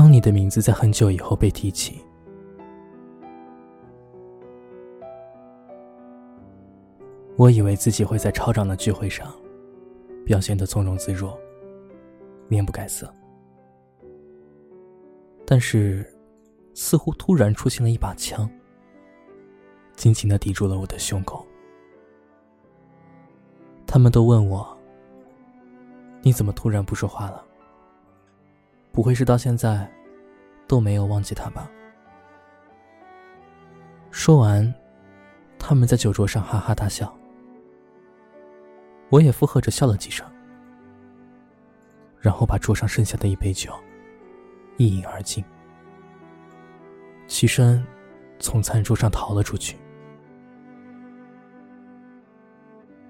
当你的名字在很久以后被提起，我以为自己会在超长的聚会上表现得从容自若、面不改色，但是似乎突然出现了一把枪，紧紧的抵住了我的胸口。他们都问我：“你怎么突然不说话了？不会是到现在都没有忘记他吧？”说完，他们在酒桌上哈哈大笑，我也附和着笑了几声，然后把桌上剩下的一杯酒一饮而尽，起身从餐桌上逃了出去。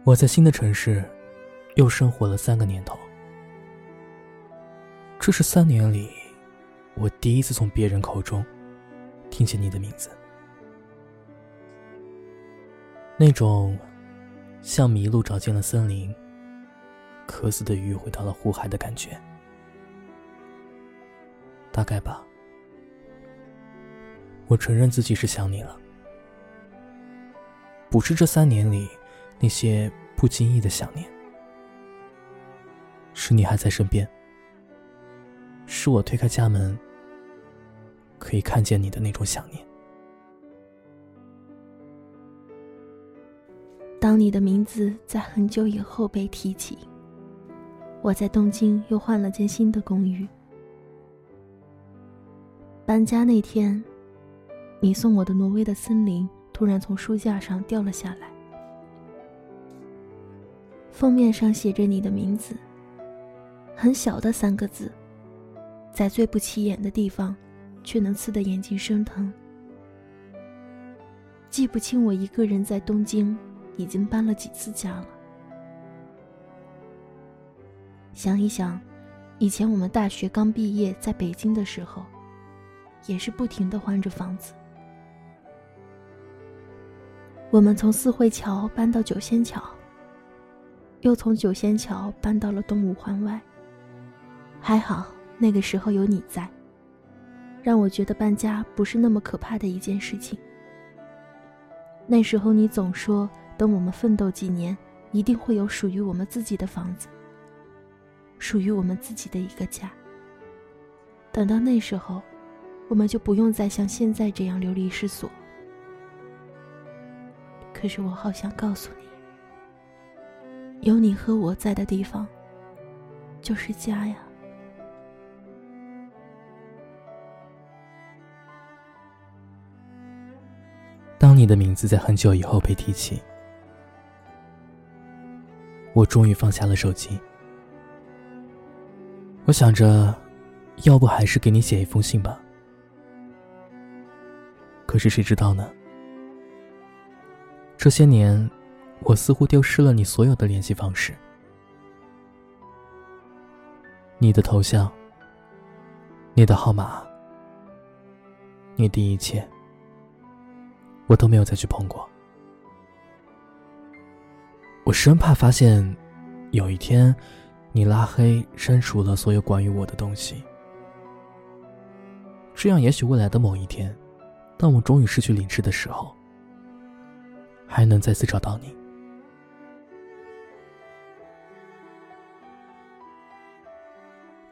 我在新的城市，又生活了三个年头。这是三年里，我第一次从别人口中听见你的名字。那种像迷路找见了森林，渴死的鱼回到了湖海的感觉，大概吧。我承认自己是想你了，不是这三年里。那些不经意的想念，是你还在身边，是我推开家门可以看见你的那种想念。当你的名字在很久以后被提起，我在东京又换了间新的公寓。搬家那天，你送我的挪威的森林突然从书架上掉了下来。封面上写着你的名字，很小的三个字，在最不起眼的地方，却能刺得眼睛生疼。记不清我一个人在东京已经搬了几次家了。想一想，以前我们大学刚毕业在北京的时候，也是不停的换着房子。我们从四惠桥搬到九仙桥。又从九仙桥搬到了东五环外。还好那个时候有你在，让我觉得搬家不是那么可怕的一件事情。那时候你总说，等我们奋斗几年，一定会有属于我们自己的房子，属于我们自己的一个家。等到那时候，我们就不用再像现在这样流离失所。可是我好想告诉你。有你和我在的地方，就是家呀。你的名字在很久以后被提起，我终于放下了手机。我想着，要不还是给你写一封信吧。可是谁知道呢？这些年。我似乎丢失了你所有的联系方式，你的头像，你的号码，你的一切，我都没有再去碰过。我生怕发现，有一天，你拉黑、删除了所有关于我的东西，这样也许未来的某一天，当我终于失去理智的时候，还能再次找到你。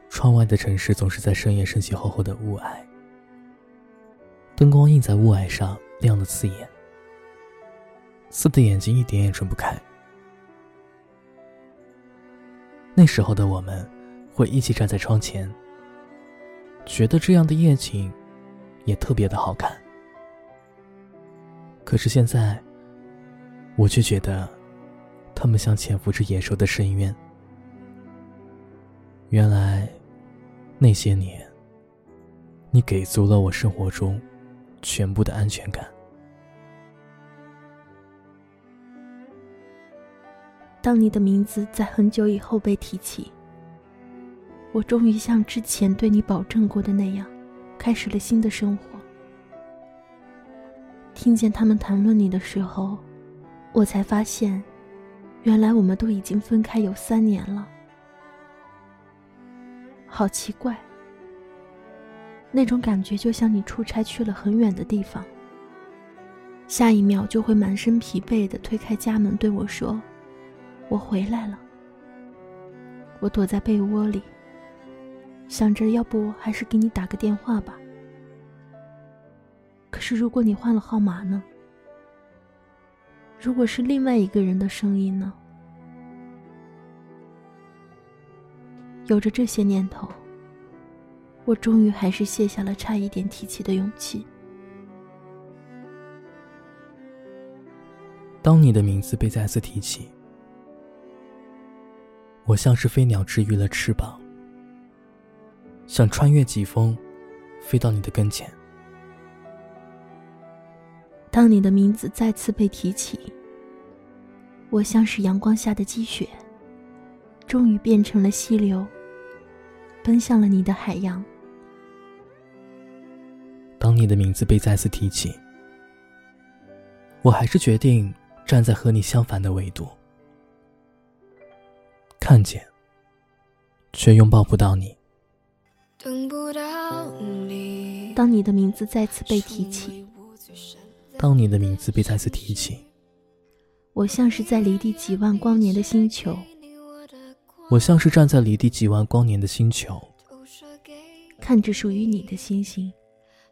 窗外的城市总是在深夜升起厚厚的雾霭，灯光映在雾霭上，亮得刺眼，刺的眼睛一点也睁不开。那时候的我们，会一起站在窗前，觉得这样的夜景也特别的好看。可是现在，我却觉得，他们像潜伏着野兽的深渊。原来。那些年，你给足了我生活中全部的安全感。当你的名字在很久以后被提起，我终于像之前对你保证过的那样，开始了新的生活。听见他们谈论你的时候，我才发现，原来我们都已经分开有三年了。好奇怪，那种感觉就像你出差去了很远的地方，下一秒就会满身疲惫的推开家门对我说：“我回来了。”我躲在被窝里，想着要不还是给你打个电话吧。可是如果你换了号码呢？如果是另外一个人的声音呢？有着这些念头，我终于还是卸下了差一点提起的勇气。当你的名字被再次提起，我像是飞鸟治愈了翅膀，想穿越疾风，飞到你的跟前。当你的名字再次被提起，我像是阳光下的积雪，终于变成了溪流。奔向了你的海洋。当你的名字被再次提起，我还是决定站在和你相反的维度，看见，却拥抱不到你。当你的名字再次被提起，当你的名字被再次提起，我像是在离地几万光年的星球。我像是站在离地几万光年的星球，看着属于你的星星，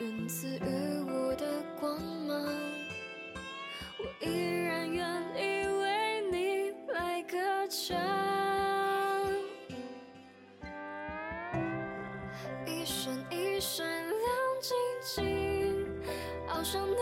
源自于我的光芒，我依然愿意为你来歌唱。一闪一闪亮晶晶，好像你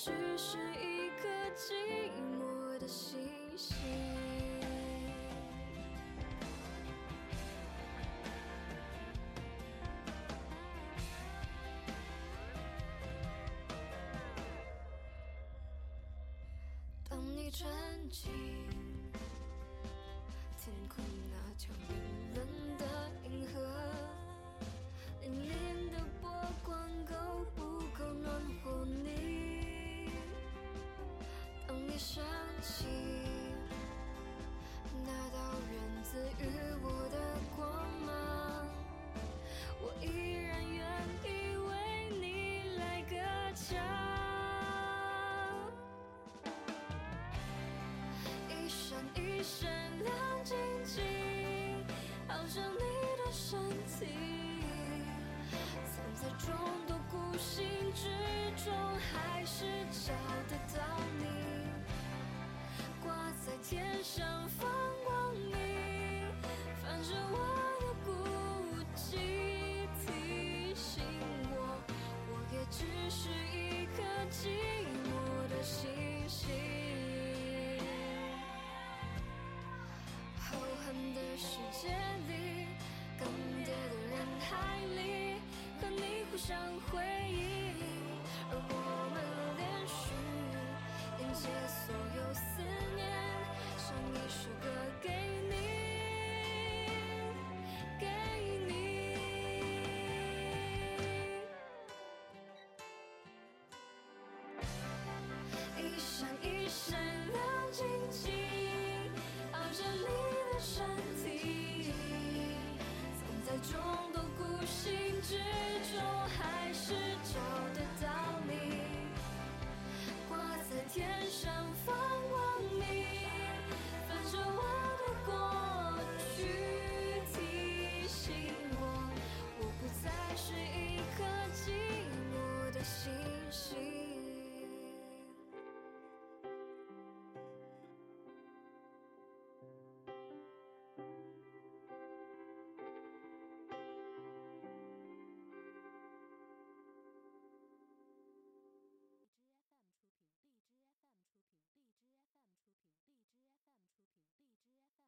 只是一颗寂寞的星星。当你沉寂。